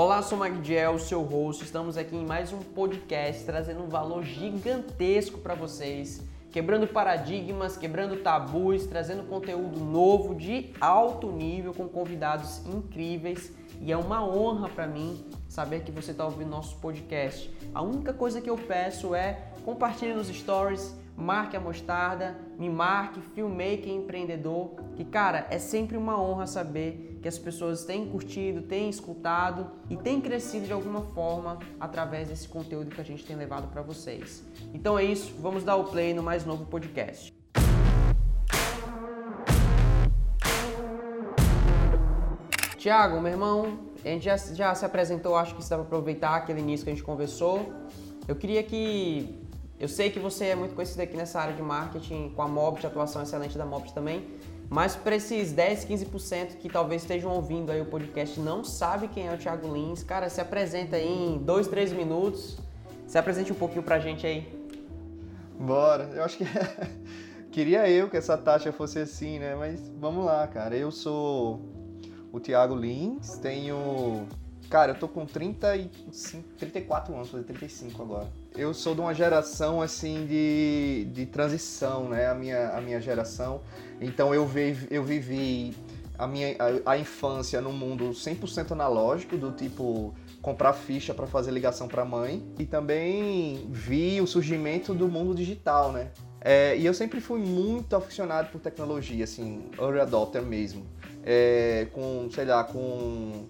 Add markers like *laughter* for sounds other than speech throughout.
Olá, sou Magdiel, seu host. Estamos aqui em mais um podcast trazendo um valor gigantesco para vocês, quebrando paradigmas, quebrando tabus, trazendo conteúdo novo de alto nível com convidados incríveis. E é uma honra para mim saber que você está ouvindo nosso podcast. A única coisa que eu peço é compartilhe nos stories, marque a mostarda, me marque, filmmaker empreendedor, que cara, é sempre uma honra saber que as pessoas têm curtido, têm escutado e têm crescido de alguma forma através desse conteúdo que a gente tem levado para vocês. Então é isso, vamos dar o play no mais novo podcast. Tiago, meu irmão, a gente já, já se apresentou, acho que você dá para aproveitar aquele início que a gente conversou. Eu queria que eu sei que você é muito conhecido aqui nessa área de marketing, com a Mobit, atuação excelente da Mobit também, mas para esses 10, 15% que talvez estejam ouvindo aí o podcast não sabe quem é o Thiago Lins, cara, se apresenta aí em 2, 3 minutos, se apresente um pouquinho pra gente aí. Bora, eu acho que *laughs* queria eu que essa taxa fosse assim, né? Mas vamos lá, cara. Eu sou o Thiago Lins, tenho Cara, eu tô com 35, 34 anos, fazer 35 agora. Eu sou de uma geração, assim, de, de transição, né? A minha, a minha geração. Então eu, vi, eu vivi a minha a, a infância num mundo 100% analógico, do tipo comprar ficha para fazer ligação para mãe. E também vi o surgimento do mundo digital, né? É, e eu sempre fui muito aficionado por tecnologia, assim, early adopter mesmo. É, com, sei lá, com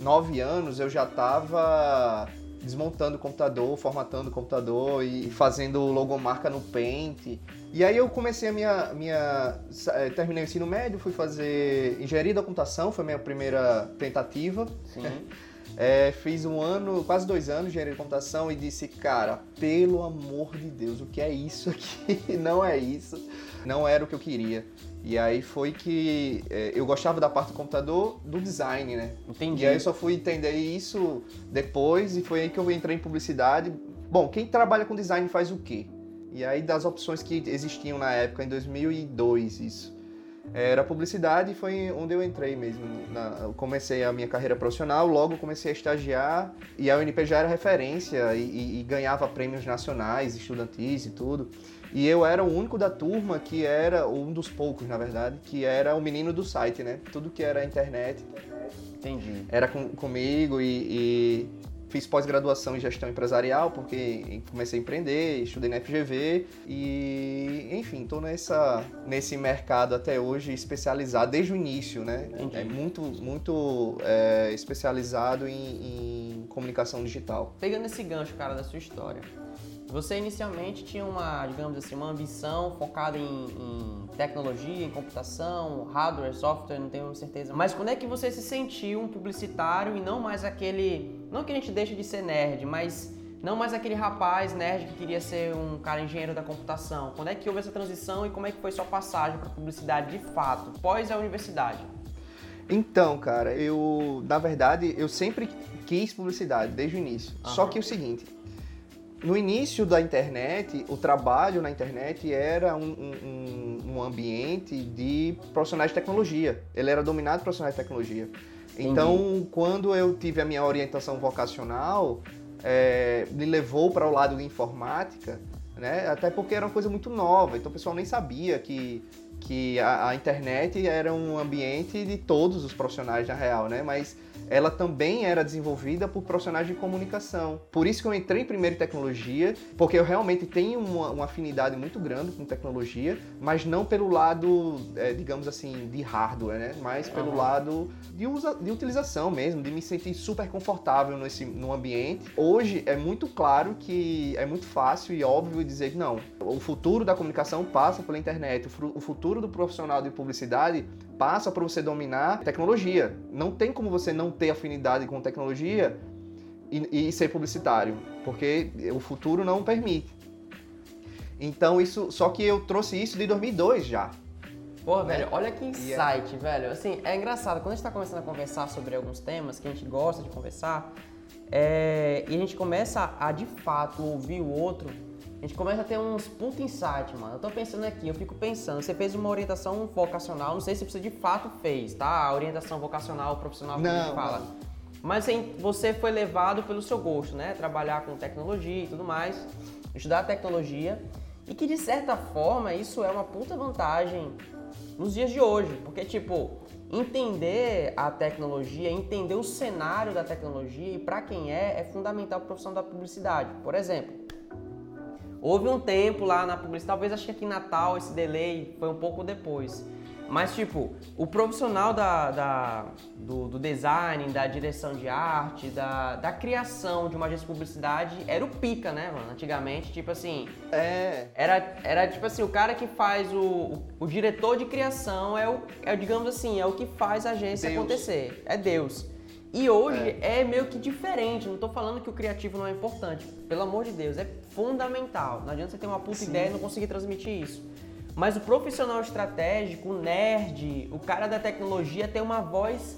nove anos eu já estava desmontando o computador, formatando o computador e fazendo logomarca no Paint. E aí eu comecei a minha, minha eh, terminei o ensino médio, fui fazer engenharia da computação, foi a minha primeira tentativa. *laughs* É, fiz um ano, quase dois anos de engenharia de computação e disse, cara, pelo amor de Deus, o que é isso aqui? *laughs* Não é isso. Não era o que eu queria. E aí foi que é, eu gostava da parte do computador, do design, né? Entendi. E aí eu só fui entender isso depois e foi aí que eu entrei em publicidade. Bom, quem trabalha com design faz o quê? E aí das opções que existiam na época, em 2002 isso. Era publicidade e foi onde eu entrei mesmo. Na, eu comecei a minha carreira profissional, logo comecei a estagiar e a UNP já era referência e, e, e ganhava prêmios nacionais, estudantis e tudo. E eu era o único da turma que era, um dos poucos na verdade, que era o menino do site, né? Tudo que era internet. Entendi. Era com, comigo e, e fiz pós-graduação em gestão empresarial porque comecei a empreender, estudei na FGV e, enfim, estou nessa nesse mercado até hoje especializado desde o início, né? Entendi. É muito muito é, especializado em, em comunicação digital. Pegando esse gancho, cara, da sua história, você inicialmente tinha uma, digamos assim, uma ambição focada em, em, tecnologia, em computação, hardware, software, não tenho certeza. Mas quando é que você se sentiu um publicitário e não mais aquele, não que a gente deixe de ser nerd, mas não mais aquele rapaz nerd que queria ser um cara engenheiro da computação. Quando é que houve essa transição e como é que foi sua passagem para publicidade de fato, pós a universidade? Então, cara, eu, na verdade, eu sempre quis publicidade desde o início. Uhum. Só que é o seguinte, no início da internet, o trabalho na internet era um, um, um, ambiente de profissionais de tecnologia. Ele era dominado por profissionais de tecnologia. Então, quando eu tive a minha orientação vocacional, é, me levou para o lado de informática, né? até porque era uma coisa muito nova, então o pessoal nem sabia que, que a, a internet era um ambiente de todos os profissionais na real, né? mas ela também era desenvolvida por profissionais de comunicação. Por isso que eu entrei primeiro em tecnologia, porque eu realmente tenho uma, uma afinidade muito grande com tecnologia, mas não pelo lado, é, digamos assim, de hardware, né? Mas pelo uhum. lado de, usa, de utilização mesmo, de me sentir super confortável nesse, no ambiente. Hoje é muito claro que é muito fácil e óbvio dizer que não, o futuro da comunicação passa pela internet, o futuro do profissional de publicidade passa para você dominar tecnologia. Não tem como você não ter afinidade com tecnologia e, e ser publicitário, porque o futuro não permite. Então isso, só que eu trouxe isso de 2002 já. Pô, né? velho, olha que é insight, velho. Assim, é engraçado, quando a gente tá começando a conversar sobre alguns temas que a gente gosta de conversar, é, e a gente começa a, de fato, ouvir o outro, a gente começa a ter uns puta insight, mano. Eu tô pensando aqui, eu fico pensando, você fez uma orientação vocacional, não sei se você de fato fez, tá? A orientação vocacional, profissional que não, a gente fala. Não. Mas você foi levado pelo seu gosto, né? Trabalhar com tecnologia e tudo mais, estudar tecnologia. E que de certa forma isso é uma puta vantagem nos dias de hoje. Porque, tipo, entender a tecnologia, entender o cenário da tecnologia e para quem é, é fundamental para a profissão da publicidade. Por exemplo, houve um tempo lá na publicidade, talvez acho que aqui em Natal esse delay foi um pouco depois. Mas, tipo, o profissional da, da- do, do design, da direção de arte, da, da criação de uma agência de publicidade era o pica, né, mano? Antigamente, tipo assim, É. era, era tipo assim, o cara que faz o, o, o diretor de criação é o, é, digamos assim, é o que faz a agência Deus. acontecer. É Deus. E hoje é. meio que diferente. Não tô falando que o criativo não é importante. Pelo amor de Deus, é fundamental. Não adianta você ter uma puta ideia e não conseguir transmitir isso. Mas o profissional estratégico, o nerd, o cara da tecnologia tem uma voz,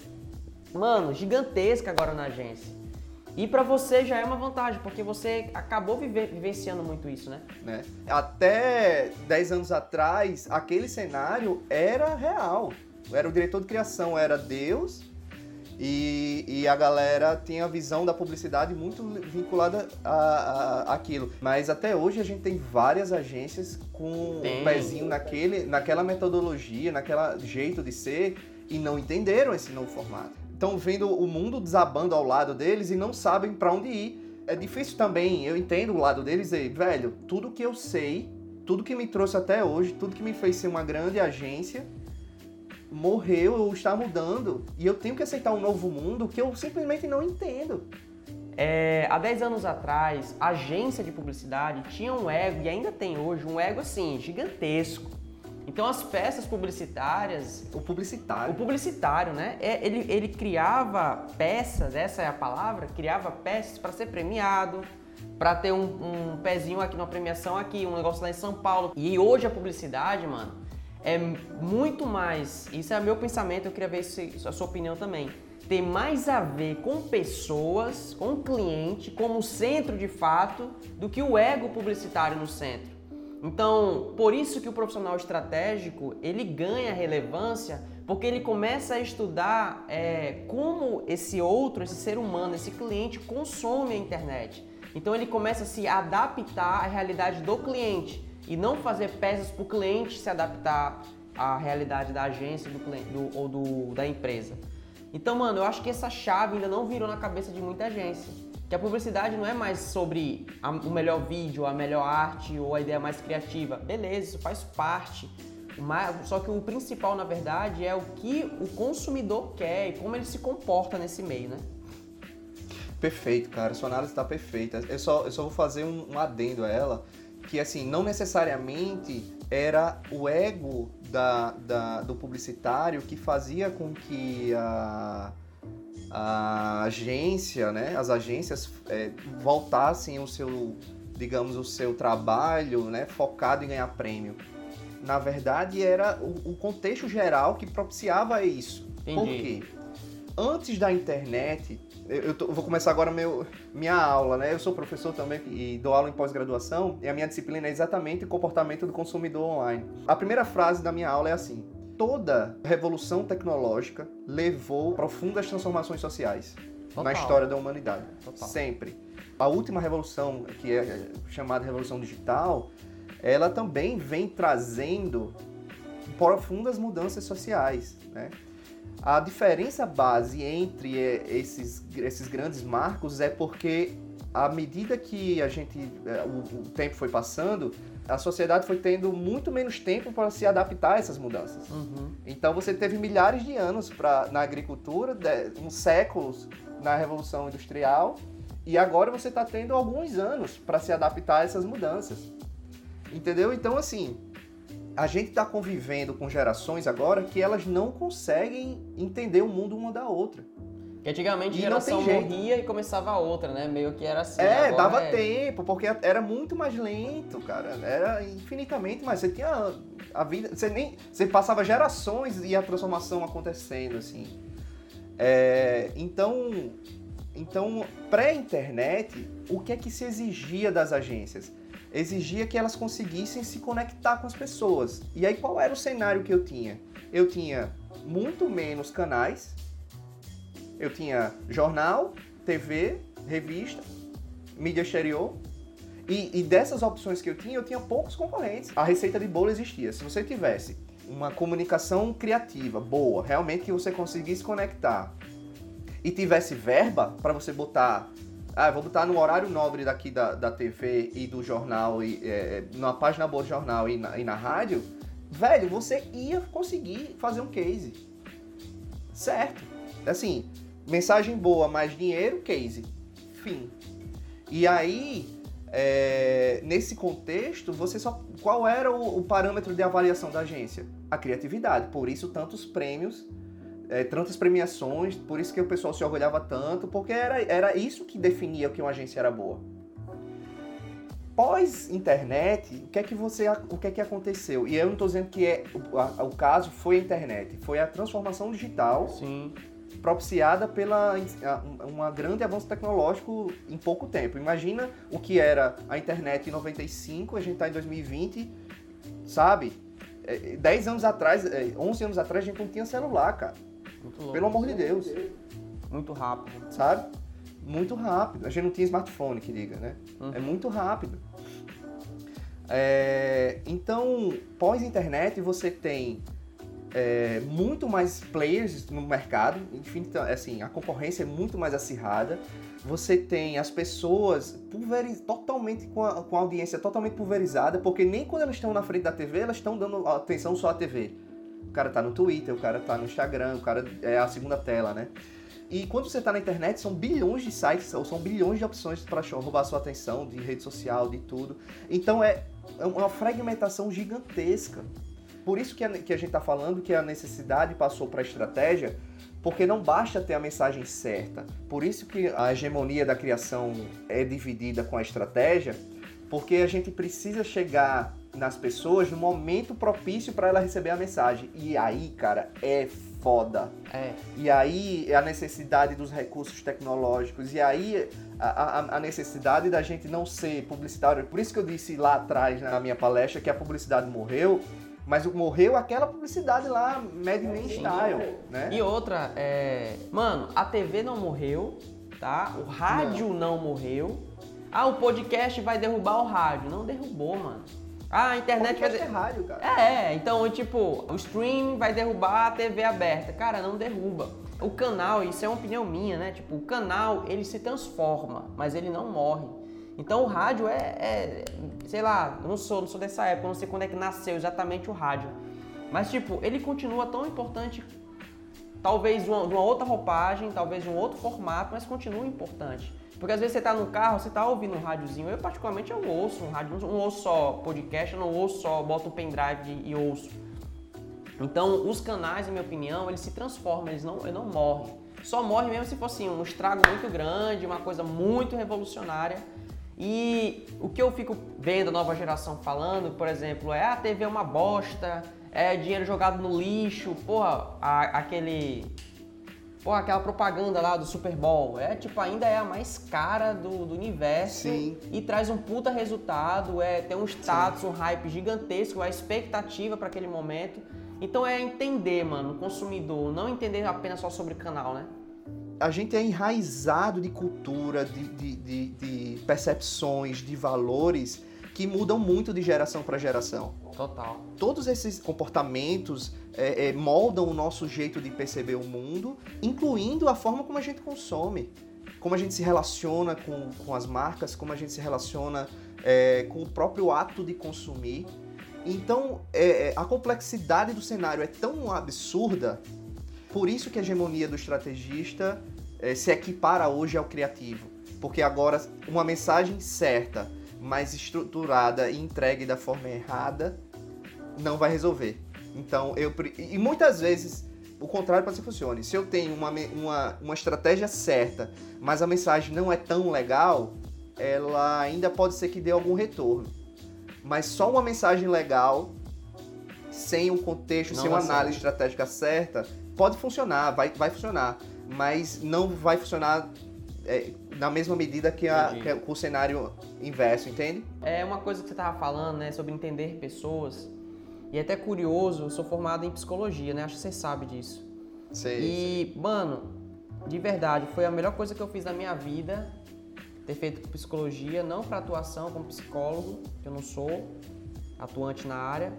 mano, gigantesca agora na agência. E pra você já é uma vantagem, porque você acabou vive- vivenciando muito isso, né? né? Até 10 anos atrás, aquele cenário era real. Era o diretor de criação, era Deus, e, e a galera tinha a visão da publicidade muito vinculada a, a- aquilo. Mas até hoje a gente tem várias agências com Tem. o pezinho naquele, naquela metodologia, naquela jeito de ser, e não entenderam esse novo formato. Estão vendo o mundo desabando ao lado deles e não sabem para onde ir. É difícil também, eu entendo o lado deles e, velho, tudo que eu sei, tudo que me trouxe até hoje, tudo que me fez ser uma grande agência, morreu ou está mudando. E eu tenho que aceitar um novo mundo que eu simplesmente não entendo. É, há 10 anos atrás, a agência de publicidade tinha um ego, e ainda tem hoje, um ego assim, gigantesco. Então as peças publicitárias, O o publicitário. publicitário, né? é- Ele, ele criava peças, essa é a palavra, criava peças para ser premiado, para ter um, um pezinho aqui numa premiação aqui, um negócio lá em São Paulo. E hoje a publicidade, mano, é muito mais. Isso é meu pensamento, eu queria ver se, a sua opinião também. Tem mais a ver com pessoas, com o cliente, como centro de fato, do que o ego publicitário no centro. Então, por isso que o profissional estratégico ele ganha relevância, porque ele começa a estudar é, como esse outro, esse ser humano, esse cliente consome a internet. Então ele começa a se adaptar à realidade do cliente e não fazer peças para o cliente se adaptar à realidade da agência do cliente, do- ou do, da empresa. Então, mano, eu acho que essa chave ainda não virou na cabeça de muita agência. Que a publicidade não é mais sobre a- o melhor vídeo, a melhor arte ou a ideia mais criativa. Beleza, isso faz parte. Mas, só que o principal, na verdade, é o que o consumidor quer e como ele se comporta nesse meio, né? Perfeito, cara. Sua análise está perfeita. Eu só, eu só vou fazer um, um adendo a ela, que assim, não necessariamente era o ego da, da- do publicitário que fazia com que a, a agência, né, as agências é, voltassem o seu, digamos, o seu trabalho, né, focado em ganhar prêmio. Na verdade, era o, o contexto geral que propiciava isso. Por Entendi. quê? Antes da internet, eu, tô- vou começar agora meu, minha aula, né? Eu sou professor também e dou aula em pós-graduação e a minha disciplina é exatamente o comportamento do consumidor online. A primeira frase da minha aula é assim: toda revolução tecnológica levou profundas transformações sociais Total. na história da humanidade. Total. Sempre. A última revolução, que é chamada revolução digital, ela também vem trazendo profundas mudanças sociais, né? A diferença base entre eh, esses, esses grandes marcos é porque à medida que a gente eh, o, o tempo foi passando, a sociedade foi tendo muito menos tempo para se adaptar a essas mudanças. Uhum. Então você teve milhares de anos pra, na agricultura, de- uns séculos na Revolução Industrial, e agora você está tendo alguns anos para se adaptar a essas mudanças. Entendeu? Então, assim, a gente está convivendo com gerações agora que elas não conseguem entender o mundo uma da outra. Que antigamente E geração morria e começava a outra, né? Meio que era assim. é, dava é- tempo, porque era muito mais lento, cara. Era infinitamente mais. Você tinha a vida. Você nem. Você passava gerações e a transformação acontecendo, assim. É, então. Então, pré-internet, o que é que se exigia das agências? Exigia que elas conseguissem se conectar com as pessoas. E aí, qual era o cenário que eu tinha? Eu tinha muito menos canais, eu tinha jornal, TV, revista, mídia exterior. E, e dessas opções que eu tinha, eu tinha poucos concorrentes. A receita de bolo existia. Se você tivesse uma comunicação criativa, boa, realmente que você conseguisse conectar e tivesse verba para você botar ah, vou botar no horário nobre daqui da, da TV e do jornal, e, é, na página boa do jornal e na, e na rádio, velho, você ia conseguir fazer um case. Certo. Assim, mensagem boa, mais dinheiro, case. Fim. E aí, é, nesse contexto, você só. Qual era o, o, parâmetro de avaliação da agência? A criatividade. Por isso, tantos prêmios, é, tantas premiações, por isso que o pessoal se orgulhava tanto, porque era, era isso que definia que uma agência era boa. Pós-internet, o que é que você. O que é que aconteceu? E eu não estou dizendo que é, o, a, o caso foi a internet, foi a transformação digital. Sim propiciada pela uma grande avanço tecnológico em pouco tempo. Imagina o que era a internet em 95, a gente está em 2020, sabe? 10 é, anos atrás, 11 é, anos atrás, a gente não tinha celular, cara. Pelo amor de Deus. Muito rápido. Sabe? Muito rápido. A gente não tinha smartphone, que diga, né? Uhum. É muito rápido. É, então, pós-internet, você tem é, muito mais players no mercado, enfim, assim, a concorrência é muito mais acirrada. Você tem as pessoas pulveriz, totalmente com a, com a audiência totalmente pulverizada, porque nem quando elas estão na frente da TV, elas estão dando atenção só à TV. O cara tá no Twitter, o cara tá no Instagram, o cara é a segunda tela, né? E quando você está na internet, são bilhões de sites, ou são bilhões de opções para roubar sua atenção, de rede social, de tudo. Então é, é uma fragmentação gigantesca. Por isso que a, que a gente está falando que a necessidade passou para a estratégia, porque não basta ter a mensagem certa. Por isso que a hegemonia da criação é dividida com a estratégia, porque a gente precisa chegar nas pessoas no momento propício para ela receber a mensagem. E aí, cara, é foda. É. E aí é a necessidade dos recursos tecnológicos, e aí a, a, a, necessidade da gente não ser publicitário. Por isso que eu disse lá atrás na minha palestra que a publicidade morreu, mas morreu aquela publicidade lá, Mad Men Style, né? E outra, é... mano, a TV não morreu, tá? O rádio não. não morreu. Ah, o podcast vai derrubar o rádio. Não derrubou, mano. Ah, a internet vai. é rádio, cara. É, então, tipo, o streaming vai derrubar a TV aberta. Cara, não derruba. O canal, isso é uma opinião minha, né? Tipo, o canal, ele se transforma, mas ele não morre. Então o rádio é, é, sei lá, eu não sou, não sou dessa época, não sei quando é que nasceu exatamente o rádio. Mas tipo, ele continua tão importante, talvez de uma, de uma outra roupagem, talvez de um outro formato, mas continua importante. Porque às vezes você está no carro, você está ouvindo um rádiozinho. Eu particularmente eu ouço um rádio, não ouço só podcast, eu não ouço só, boto um pendrive e ouço. Então, os canais, na minha opinião, eles se transformam, eles não, eles não morrem. Só morre mesmo se fosse um estrago muito grande, uma coisa muito revolucionária e o que eu fico vendo a nova geração falando, por exemplo, é a TV é uma bosta, é dinheiro jogado no lixo, porra, a, aquele. Porra, aquela propaganda lá do Super Bowl. É tipo, ainda é a mais cara do, do universo Sim. e traz um puta resultado, é tem um status, Sim. um hype gigantesco, a expectativa para aquele momento. Então é entender, mano, o consumidor, não entender apenas só sobre canal, né? a gente é enraizado de cultura, de, de, de, de percepções, de valores que mudam muito de geração para geração. Total. Todos esses comportamentos é, é, moldam o nosso jeito de perceber o mundo, incluindo a forma como a gente consome, como a gente se relaciona com, com as marcas, como a gente se relaciona é, com o próprio ato de consumir. Então, é, é, a complexidade do cenário é tão absurda por isso que a hegemonia do estrategista é, se equipara hoje ao criativo. Porque agora uma mensagem certa, mas estruturada e entregue da forma errada, não vai resolver. Então, eu. E muitas vezes o contrário pode ser funcione. Se eu tenho uma, uma, uma estratégia certa, mas a mensagem não é tão legal, ela ainda pode ser que dê algum retorno. Mas só uma mensagem legal, sem um contexto, não sem uma análise estratégica certa, pode funcionar, vai, vai funcionar, mas não vai funcionar é, na mesma medida que, a, que o cenário inverso, entende? É uma coisa que você estava falando, né, sobre entender pessoas. E é até curioso, eu sou formado em psicologia, né? Acho que você sabe disso. Sei. E, mano, de verdade, foi a melhor coisa que eu fiz na minha vida ter feito psicologia, não para atuação como psicólogo, que eu não sou atuante na área,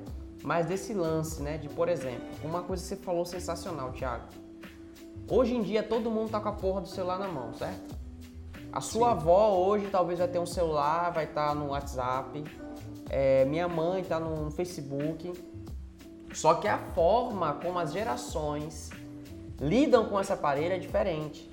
mas desse lance, né, de, por exemplo, uma coisa que você falou sensacional, Thiago. Hoje em dia todo mundo tá com a porra do celular na mão, certo? A sua Sim. avó hoje talvez vai ter um celular, vai estar tá no WhatsApp, é, minha mãe está no Facebook. Só que a forma como as gerações lidam com esse aparelho é diferente.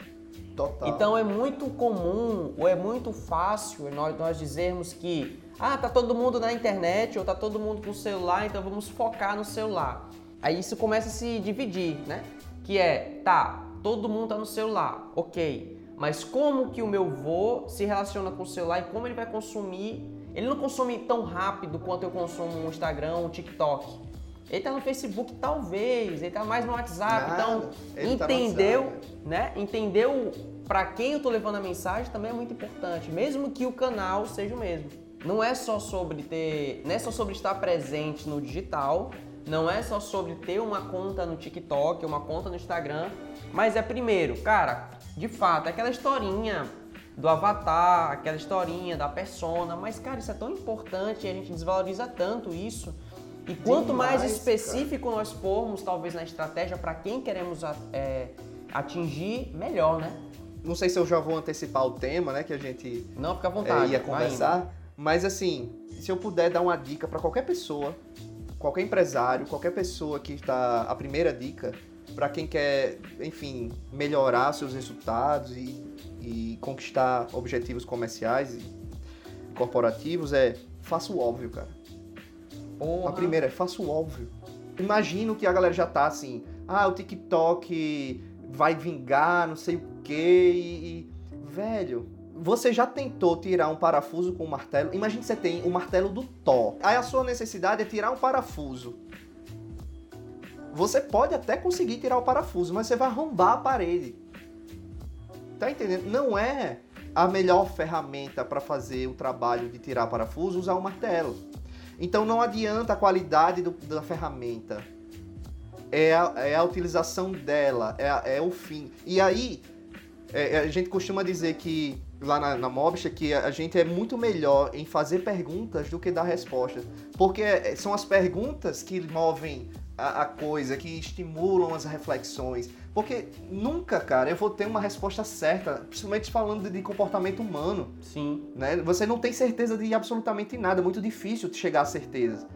Total. Então é muito comum ou é muito fácil nós, nós dizermos que ah, tá todo mundo na internet ou tá todo mundo com o celular, então vamos focar no celular. Aí isso começa a se dividir, né? Que é, tá, todo mundo tá no celular, ok. Mas como que o meu vô se relaciona com o celular e como ele vai consumir? Ele não consome tão rápido quanto eu consumo um Instagram, um TikTok. Ele tá no Facebook, talvez, ele tá mais no WhatsApp, Nada. então ele entendeu, tá né? Entendeu para quem eu tô levando a mensagem também é muito importante, mesmo que o canal seja o mesmo. Não é só sobre ter, não é só sobre estar presente no digital, não é só sobre ter uma conta no TikTok, uma conta no Instagram, mas é primeiro, cara, de fato, aquela historinha do avatar, aquela historinha da persona, mas cara, isso é tão importante e a gente desvaloriza tanto isso e quanto Demais, mais específico cara. nós formos, talvez, na estratégia para quem queremos é, atingir, melhor, né? Não sei se eu já vou antecipar o tema, né, que a gente Não, fica à vontade, é, ia conversar, mas assim, se eu puder dar uma dica para qualquer pessoa, qualquer empresário, qualquer pessoa que está a primeira dica para quem quer, enfim, melhorar seus resultados e, e conquistar objetivos comerciais e corporativos é faça o óbvio, cara. A primeira é faça o óbvio. Imagino que a galera já tá assim, ah, o TikTok vai vingar, não sei o quê, e, e... Velho, você já tentou tirar um parafuso com um martelo? Imagine que você tem o martelo do Thor. Aí a sua necessidade é tirar um parafuso. Você pode até conseguir tirar o parafuso, mas você vai arrombar a parede. Tá entendendo? Não é a melhor ferramenta para fazer o trabalho de tirar parafuso usar o martelo. Então não adianta a qualidade do, da ferramenta. É a, é a utilização dela, é, é o fim. E aí, é, a gente costuma dizer que lá na, na Mobster que a gente é muito melhor em fazer perguntas do que dar respostas. Porque é, são as perguntas que movem a, a, coisa, que estimulam as reflexões. Porque nunca, cara, eu vou ter uma resposta certa, principalmente falando de comportamento humano. Sim. Né? Você não tem certeza de absolutamente nada, é muito difícil chegar a certeza.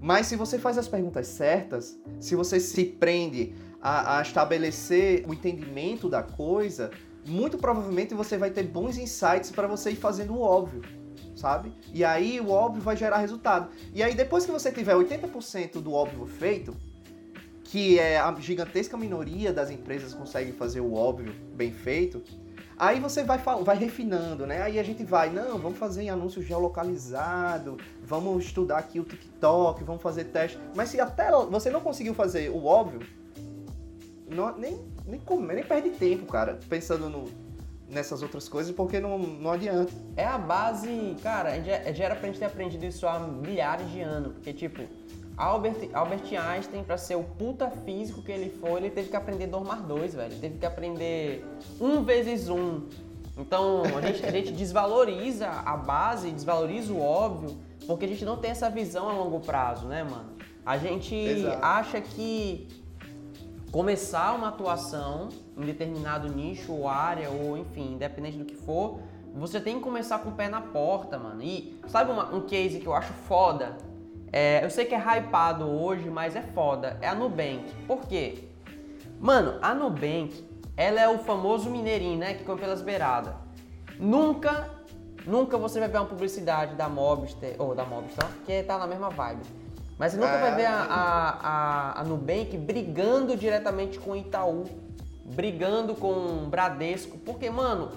Mas se você faz as perguntas certas, se você se prende a, a estabelecer o entendimento da coisa, muito provavelmente você vai ter bons insights para você ir fazendo o óbvio sabe? E aí o óbvio vai gerar resultado. E aí depois que você tiver 80% do óbvio feito, que é a gigantesca minoria das empresas consegue fazer o óbvio bem feito, aí você vai, vai refinando, né? Aí a gente vai, não, vamos fazer anúncio geolocalizado, vamos estudar aqui o TikTok, vamos fazer teste. Mas se até você não conseguiu fazer o óbvio, não, nem, nem, nem perde tempo, cara, pensando no, nessas outras coisas, porque não, não adianta. É a base, cara, já, já era pra gente ter aprendido isso há milhares de anos, porque tipo Albert, Albert Einstein, para ser o puta físico que ele foi, ele teve que aprender 2 mais 2, velho. Ele teve que aprender 1 vezes 1. Então, a gente, a gente desvaloriza a base, desvaloriza o óbvio, porque a gente não tem essa visão a longo prazo, né, mano? A gente Exato. acha que começar uma atuação em determinado nicho ou área, ou enfim, independente do que for, você tem que começar com o pé na porta, mano. E sabe uma, um case que eu acho foda? É, eu sei que é hypado hoje, mas é foda. É a Nubank. Por quê? Mano, a Nubank, ela é o famoso mineirinho, né? Que come pelas beiradas. Nunca, nunca você vai ver uma publicidade da Mobster, ou da Mobster, que tá na mesma vibe. Mas você nunca é, vai ver a, a, a, a Nubank brigando diretamente com o Itaú, brigando com o Bradesco. Porque, mano,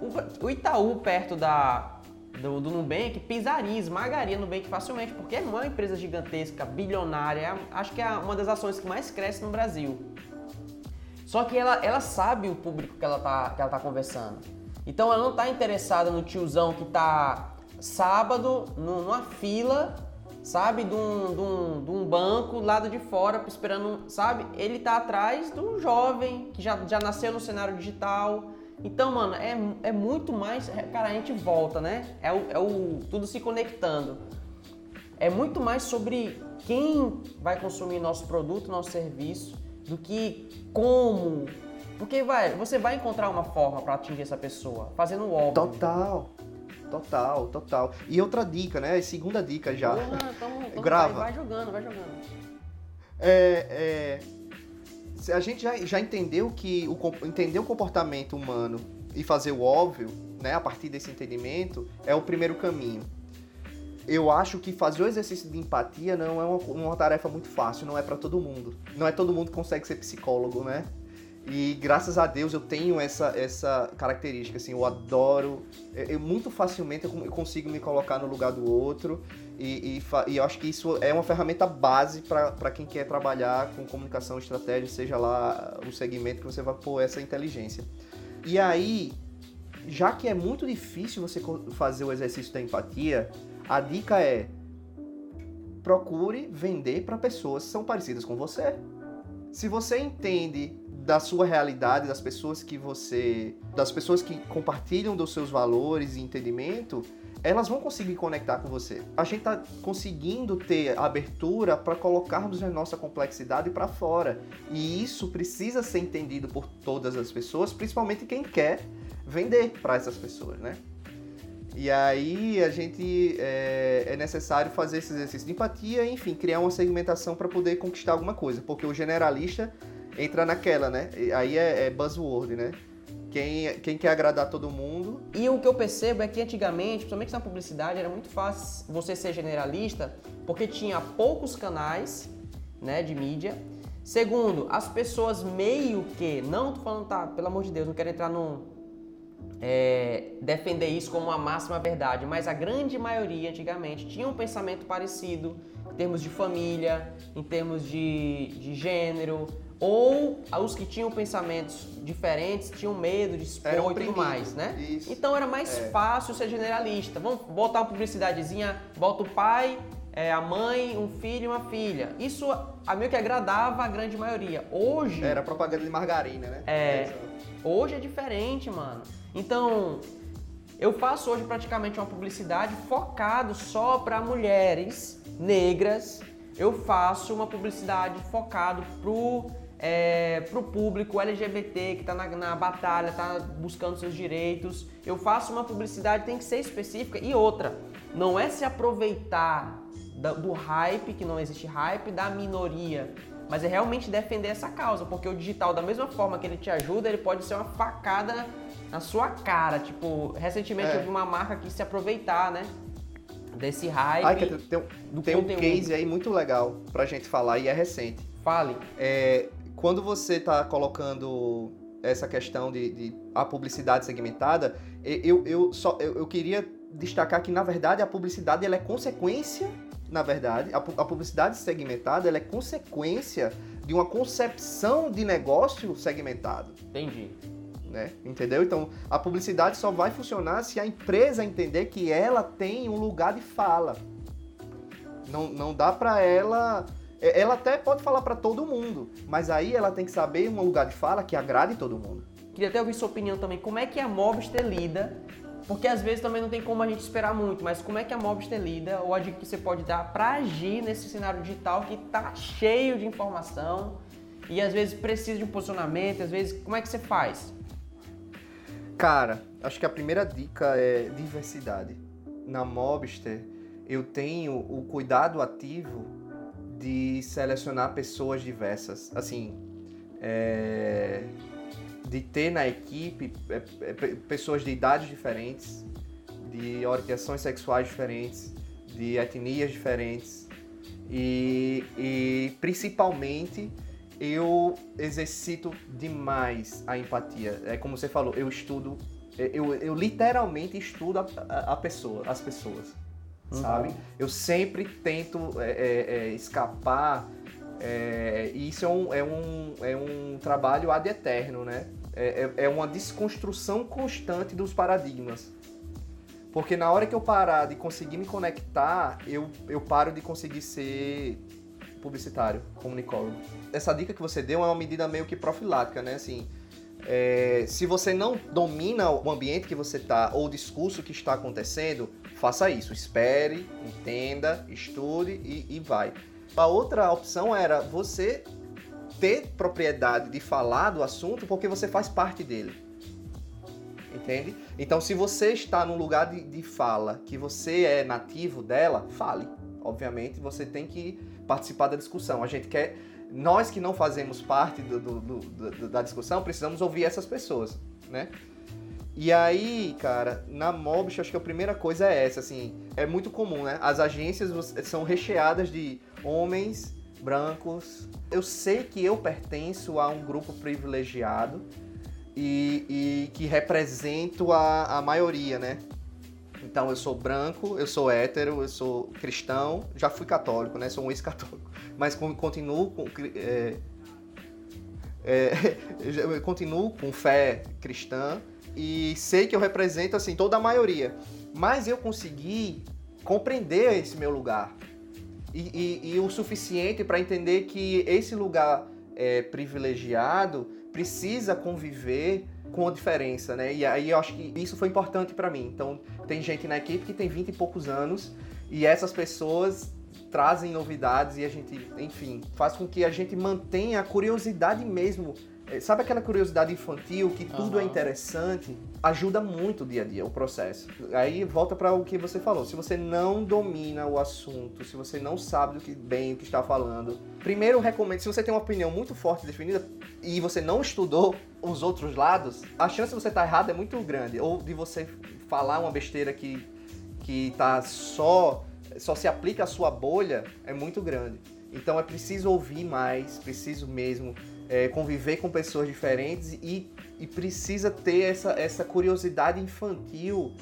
o, o Itaú perto da, do, do Nubank pisaria, esmagaria Nubank facilmente, porque é uma empresa gigantesca, bilionária, acho que é uma das ações que mais cresce no Brasil. Só que ela, ela sabe o público que ela tá, que ela tá conversando. Então ela não tá interessada no tiozão que tá sábado numa fila sabe, de um, de um, de um banco lado de fora, esperando, sabe? Ele tá atrás de um jovem que já, já nasceu no cenário digital. Então, mano, é, é muito mais. Cara, a gente volta, né? É o, é o tudo se conectando. É muito mais sobre quem vai consumir nosso produto, nosso serviço, do que como. Porque vai, você vai encontrar uma forma para atingir essa pessoa, fazendo o óbvio. Total. Total, total. E outra dica, né? Segunda dica já. Porra, então, então Grava. Vai, vai jogando, vai jogando. É, é, a gente já, já entendeu que o, entender o comportamento humano e fazer o óbvio, né, a partir desse entendimento, é o primeiro caminho. Eu acho que fazer o exercício de empatia não é uma, uma tarefa muito fácil, não é pra todo mundo. Não é todo mundo que consegue ser psicólogo, né? E graças a Deus eu tenho essa, essa característica, assim, eu adoro, eu, eu- muito facilmente eu consigo me colocar no lugar do outro e, e, e eu acho que isso é uma ferramenta base para quem quer trabalhar com comunicação estratégia, seja lá o segmento que você vai pôr essa inteligência. E aí, já que é muito difícil você fazer o exercício da empatia, a dica é procure vender para pessoas que são parecidas com você. Se você entende da sua realidade, das pessoas que você, das pessoas que compartilham dos seus valores e entendimento, elas vão conseguir conectar com você. A gente está conseguindo ter abertura para colocarmos a nossa complexidade para fora. E isso precisa ser entendido por todas as pessoas, principalmente quem quer vender para essas pessoas, né? E aí a gente é, é necessário fazer esse exercício de empatia, enfim, criar uma segmentação para poder conquistar alguma coisa, porque o generalista entra naquela, né? Aí é, é buzzword, né? Quem, quem quer agradar todo mundo E o que eu percebo é que antigamente, principalmente na publicidade, era muito fácil você ser generalista, porque tinha poucos canais, né, de mídia. Segundo, as pessoas meio que, não tô falando, tá, pelo amor de Deus, não quero entrar num é, defender isso como uma máxima verdade, mas a grande maioria antigamente tinha um pensamento parecido em termos de família, em termos de, de gênero, ou os que tinham pensamentos diferentes tinham medo de expor e tudo mais, né? Isso. Então era mais É. fácil ser generalista. Vamos botar uma publicidadezinha, bota o pai, é, a mãe, um filho e uma filha. Isso a meio que agradava a grande maioria. Hoje, era propaganda de margarina, né? É. hoje é diferente, mano. Então, eu faço hoje praticamente uma publicidade focado só para mulheres negras. Eu faço uma publicidade focado pro é, pro público LGBT que tá na, na batalha, tá buscando seus direitos. Eu faço uma publicidade tem que ser específica e outra. Não é se aproveitar da- do hype, que não existe hype, da minoria. Mas é realmente defender essa causa, porque o digital, da mesma forma que ele te ajuda, ele pode ser uma facada na sua cara. Tipo, recentemente É. eu vi uma marca que se aproveitar, né? Desse hype. Ai, tem, do tem um case aí muito legal pra gente falar e é recente. Fale. É, quando você está colocando essa questão de, de a publicidade segmentada, eu, eu, só, eu, eu queria destacar que, na verdade, a publicidade ela é consequência, na verdade, a, a publicidade segmentada ela é consequência de uma concepção de negócio segmentado. Entendi. Né? Entendeu? Então, a publicidade só vai funcionar se a empresa entender que ela tem um lugar de fala. Não, não dá pra ela. É- Ela até pode falar pra todo mundo, mas aí ela tem que saber um lugar de fala que agrade todo mundo. Queria até ouvir sua opinião também. Como é que a Mobster lida? Porque às vezes também não tem como a gente esperar muito, mas como é que a Mobster lida ou a dica que você pode dar para agir nesse cenário digital que tá cheio de informação e às vezes precisa de um posicionamento, às vezes como é que você faz? Cara, acho que a primeira dica é diversidade. Na Mobster, eu tenho o cuidado ativo de selecionar pessoas diversas. Assim, é, de ter na equipe é, é, pe- pessoas de idades diferentes, de orientações sexuais diferentes, de etnias diferentes. E, e principalmente eu exercito demais a empatia. É como você falou, eu estudo, eu, eu literalmente estudo a- a pessoa, as pessoas, sabe? Eu sempre tento é, é, é, escapar, é, e isso é um, é, um, é um trabalho ad eterno, né? É, é, é uma desconstrução constante dos paradigmas. Porque na hora que eu parar de conseguir me conectar, eu, eu paro de conseguir ser publicitário, comunicólogo. Essa dica que você deu é uma medida meio que profilática, né? Assim, é, se você não domina o ambiente que você está ou o discurso que está acontecendo, faça isso. Espere, entenda, estude e, e vai. A outra opção era você ter propriedade de falar do assunto porque você faz parte dele. Entende? Então, se você está num lugar de, de fala que você é nativo dela, fale. Obviamente, você tem que participar da discussão. A gente quer. Nós que não fazemos parte do, do, do, da discussão, precisamos ouvir essas pessoas, né? E aí, cara, na Mobist, acho que a primeira coisa é essa, assim, é muito comum, né? As agências são recheadas de homens brancos. Eu sei que eu pertenço a um grupo privilegiado e, e que represento a, a maioria, né? Então eu sou branco, eu sou hétero, eu sou cristão, já fui católico, né? Sou um ex-católico, *laughs* mas continuo com é, é, *laughs* continuo com fé cristã e sei que eu represento assim toda a maioria. Mas eu consegui compreender esse meu lugar e, e, e o suficiente para entender que esse lugar é, privilegiado precisa conviver com a diferença, né? E aí eu acho que isso foi importante para mim. Então, tem gente na equipe que tem 20 e poucos anos e essas pessoas trazem novidades e a gente, enfim, faz com que a gente mantenha a curiosidade mesmo sabe aquela curiosidade infantil que tudo uhum. é interessante? Ajuda muito o dia a dia, o processo. Aí volta para o que você falou. Se você não domina o assunto, se você não sabe do que bem o que está falando, primeiro recomendo, se você tem uma opinião muito forte definida e você não estudou os outros lados, a chance de você estar errado é muito grande. Ou de você falar uma besteira que, que tá só, só se aplica à sua bolha é muito grande. Então é preciso ouvir mais, preciso mesmo é, conviver com pessoas diferentes e, e precisa ter essa, essa curiosidade infantil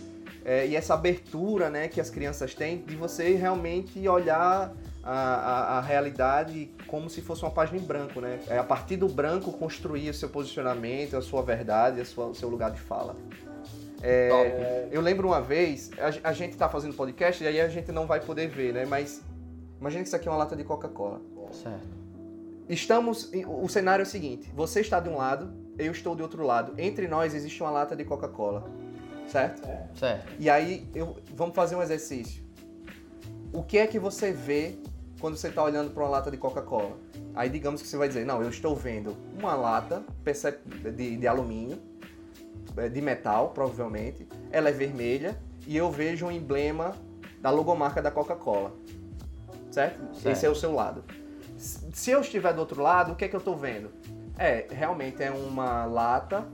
é, e essa abertura né, que as crianças têm de você realmente olhar a, a, a, realidade como se fosse uma página em branco, né? É a partir do branco construir o seu posicionamento, a sua verdade, a sua, o seu lugar de fala. É, eu lembro uma vez, a, a gente está fazendo podcast e aí a gente não vai poder ver, né? Mas imagina que isso aqui é uma lata de Coca-Cola. Certo. Estamos. O cenário é o seguinte: você está de um lado, eu estou de outro lado. Entre nós existe uma lata de Coca-Cola. Certo? Certo. E aí, eu, vamos fazer um exercício. O que é que você vê quando você está olhando para uma lata de Coca-Cola? Aí, digamos que você vai dizer: Não, eu estou vendo uma lata de, de alumínio, é, de metal, provavelmente. Ela é vermelha e eu vejo um emblema da logomarca da Coca-Cola. Certo? certo? Esse é o seu lado se eu estiver do outro lado, o que é que eu estou vendo? É, realmente é uma lata,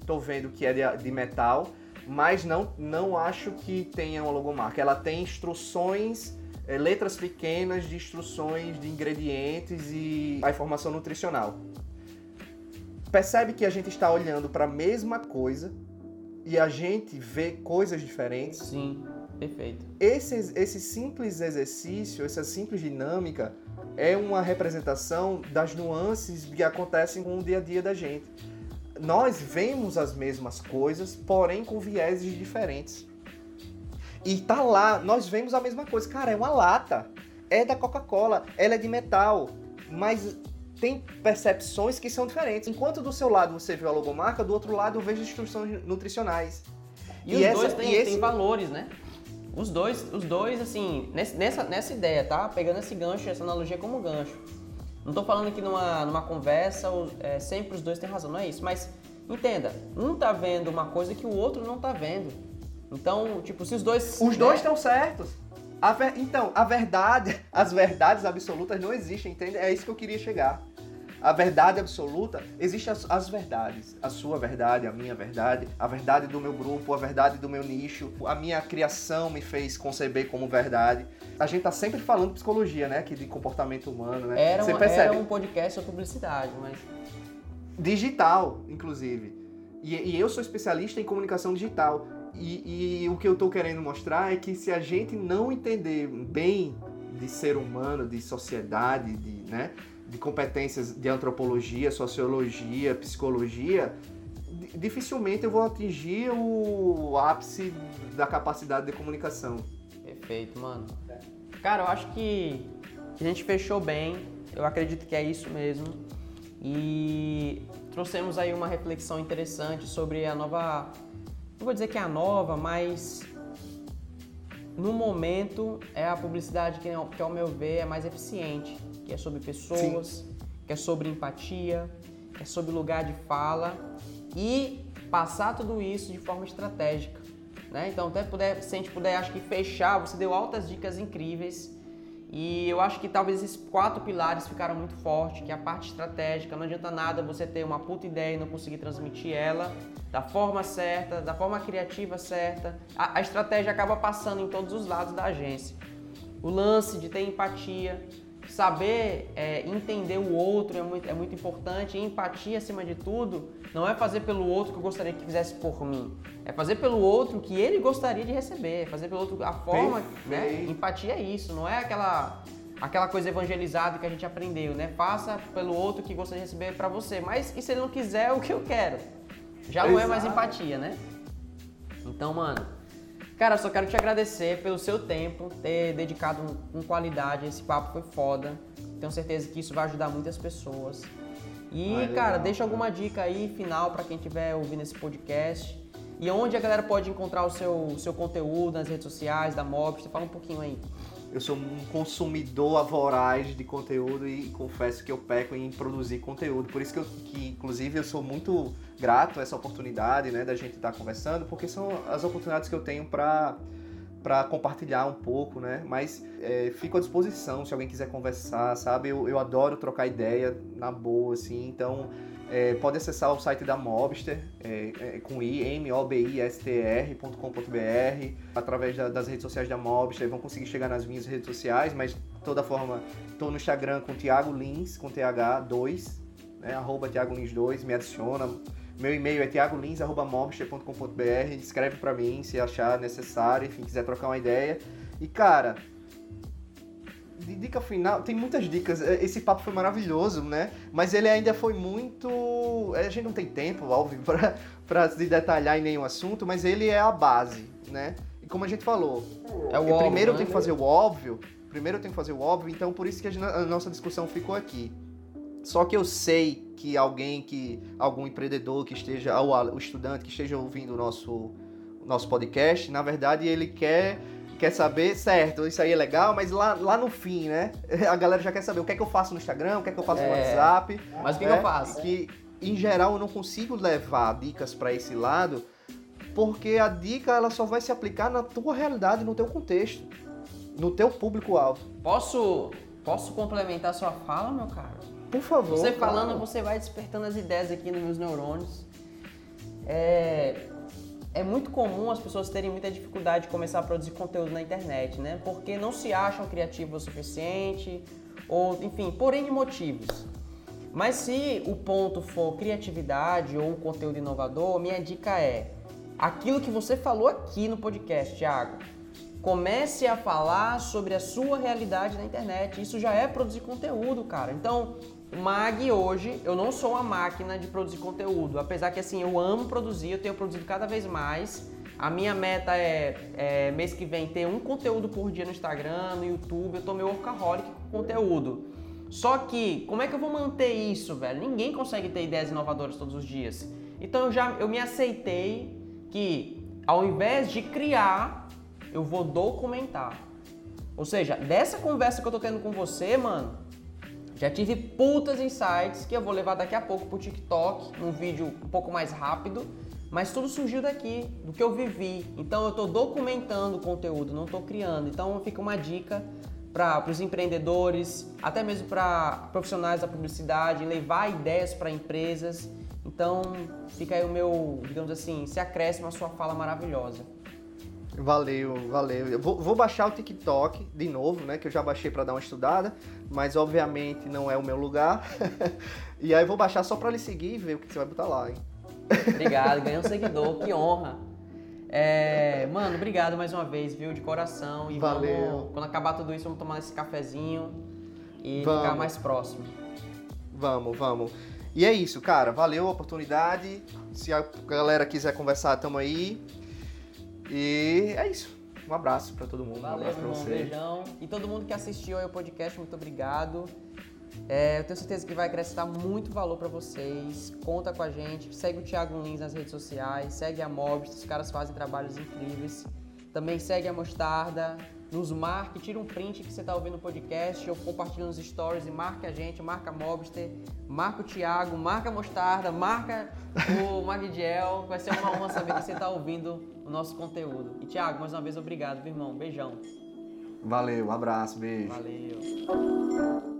estou vendo que é de, de, metal, mas não, não acho que tenha uma logomarca. Ela tem instruções, é, letras pequenas de instruções de ingredientes e a informação nutricional. Percebe que a gente está olhando para a mesma coisa e a gente vê coisas diferentes? Sim, perfeito. Esse, esse simples exercício, essa simples dinâmica é uma representação das nuances que acontecem com o dia a dia da gente. Nós vemos as mesmas coisas, porém com vieses diferentes. E tá lá, nós vemos a mesma coisa. Cara, é uma lata. É da Coca-Cola, ela é de metal, mas tem percepções que são diferentes. Enquanto do seu lado você vê a logomarca, do outro lado eu vejo instruções nutricionais. E, e essa, dois têm, esse... valores, né? Os dois, os dois, assim, nessa, nessa ideia, tá? Pegando esse gancho, essa analogia como gancho. Não tô falando que numa, numa conversa é, sempre os dois têm razão, não é isso. Mas entenda, um tá vendo uma coisa que o outro não tá vendo. Então, tipo, se os dois. Os né? dois estão certos. A ver... Então, a verdade, *laughs* as verdades absolutas não existem, entende? É isso que eu queria chegar a verdade absoluta, existem as, as, verdades. A sua verdade, a minha verdade, a verdade do meu grupo, a verdade do meu nicho. A minha criação me fez conceber como verdade. A gente tá sempre falando psicologia, né? Aqui de comportamento humano, né? Era, um, era um podcast sobre publicidade, mas... Digital, inclusive. E, e eu sou especialista em comunicação digital. E, e, o que eu estou querendo mostrar é que se a gente não entender bem de ser humano, de sociedade, de, né, de competências de antropologia, sociologia, psicologia, dificilmente eu vou atingir o ápice da capacidade de comunicação. Perfeito, mano. Cara, eu acho que a gente fechou bem. Eu acredito que é isso mesmo. E trouxemos aí uma reflexão interessante sobre a nova. Não vou dizer que é a nova, mas no momento é a publicidade que, que ao meu ver, é mais eficiente, que é sobre pessoas, Sim. que é sobre empatia, que é sobre lugar de fala e passar tudo isso de forma estratégica. Né? Então, até puder, se a gente puder, acho que fechar, você deu altas dicas incríveis. E eu acho que talvez esses quatro pilares ficaram muito fortes, que é a parte estratégica, não adianta nada você ter uma puta ideia e não conseguir transmitir ela da forma certa, da forma criativa certa. A, a estratégia acaba passando em todos os lados da agência. O lance de ter empatia, saber é, entender o outro é muito, é muito importante. E empatia, acima de tudo, não é fazer pelo outro que eu gostaria que fizesse por mim. É fazer pelo outro que ele gostaria de receber. É fazer pelo outro a forma. Né? Empatia é isso, não é aquela, aquela coisa evangelizada que a gente aprendeu, né? Faça pelo outro que gostaria de receber para você. Mas e se ele não quiser o que eu quero? Já não Exato. é mais empatia, né? Então, mano, Cara, só quero te agradecer pelo seu tempo, ter dedicado com qualidade. Esse papo foi foda. Tenho certeza que isso vai ajudar muitas pessoas. E, ah, cara, deixa alguma dica aí final para quem estiver ouvindo esse podcast. E onde a galera pode encontrar o seu, seu conteúdo nas redes sociais da Mob? Você fala um pouquinho aí. Eu sou um consumidor voraz de conteúdo e confesso que eu peco em produzir conteúdo. Por isso que, eu, que inclusive, eu sou muito grato a essa oportunidade, né, da gente estar tá conversando, porque são as oportunidades que eu tenho para para compartilhar um pouco, né? Mas é, fico à disposição se alguém quiser conversar, sabe? Eu, eu adoro trocar ideia na boa, assim. Então, é, pode acessar o site da Mobster, é, é, com i, m o b i s t r.com.br, através da, das redes sociais da Mobster, vão conseguir chegar nas minhas redes sociais, mas de toda forma, estou no Instagram com Thiago Lins, com TH2, né, arroba Thiago Lins 2, me adiciona, meu e-mail é thiagolins.mobster.com.br. Escreve para mim se achar necessário, enfim, quiser trocar uma ideia. E cara, de dica final, tem muitas dicas. É, esse papo foi maravilhoso, né? Mas ele ainda foi muito. A gente não tem tempo, óbvio, *laughs* para se detalhar em nenhum assunto, mas ele é a base, né? E como a gente falou, é o óbvio, primeiro eu tenho que né? fazer o óbvio, primeiro eu tenho que fazer o óbvio, então por isso que a nossa discussão ficou aqui. Só que eu sei que alguém que algum empreendedor que esteja ou o estudante que esteja ouvindo o nosso nosso podcast, na verdade ele quer quer saber, certo, isso aí é legal, mas lá, lá no fim, né? *laughs* A galera já quer saber o que é que eu faço no Instagram, o que é que eu faço é, no WhatsApp. Mas o que, é, que eu faço? Que em geral eu não consigo levar dicas para esse lado, porque a dica ela só vai se aplicar na tua realidade, no teu contexto, no teu público-alvo. Posso posso complementar sua fala, meu cara? Por favor. Você falando, claro. você vai despertando as ideias aqui nos meus neurônios. É, é muito comum as pessoas terem muita dificuldade de começar a produzir conteúdo na internet, né? Porque não se acham criativos o suficiente, ou enfim, por N motivos. Mas se o ponto for criatividade ou conteúdo inovador, minha dica é aquilo que você falou aqui no podcast, Thiago. Comece a falar sobre a sua realidade na internet. Isso já é produzir conteúdo, cara. Então, Mag hoje, eu não sou uma máquina de produzir conteúdo, apesar que assim, eu amo produzir, eu tenho produzido cada vez mais. A minha meta é, é mês que vem ter um conteúdo por dia no Instagram, no YouTube, eu tô meio workaholic com conteúdo. Só que, como é que eu vou manter isso, velho? Ninguém consegue ter ideias inovadoras todos os dias. Então eu já eu me aceitei que ao invés de criar, eu vou documentar. Ou seja, dessa conversa que eu tô tendo com você, mano, já tive putas insights que eu vou levar daqui a pouco pro TikTok, num vídeo um pouco mais rápido, mas tudo surgiu daqui, do que eu vivi. Então eu estou documentando o conteúdo, não estou criando. Então fica uma dica para os empreendedores, até mesmo para profissionais da publicidade, levar ideias para empresas. Então fica aí o meu, digamos assim, se acréscimo a sua fala maravilhosa. Valeu, valeu. Eu vou, vou, baixar o TikTok de novo, né? Que eu já baixei para dar uma estudada, mas obviamente não é o meu lugar. *laughs* e aí eu vou baixar só para lhe seguir e ver o que você vai botar lá, hein? Obrigado, ganhei um seguidor, que *laughs* honra. É, mano, obrigado mais uma vez, viu? De coração. E valeu. Vamos, quando acabar tudo isso, vamos tomar esse cafezinho e vamos. ficar mais próximo. Vamos, vamos. E é isso, cara. Valeu a oportunidade. Se a galera quiser conversar, tamo aí. E é isso. Um abraço para todo mundo. Valeu, um abraço irmão. você. Beijão. E todo mundo que assistiu aí o podcast, muito obrigado. É, eu tenho certeza que vai acrescentar muito valor para vocês. Conta com a gente. Segue o Thiago Lins nas redes sociais. Segue a Mobs. Os caras fazem trabalhos incríveis. Também segue a Mostarda. Nos marque, tira um print que você está ouvindo o podcast ou compartilha nos stories e marque a gente, marca Mobster, marca o Thiago, marca a Mostarda, marca o *laughs* Magdiel. Vai ser uma honra saber que você está ouvindo o nosso conteúdo. E Thiago, mais uma vez, obrigado, meu irmão. Beijão. Valeu, um abraço, beijo. Valeu.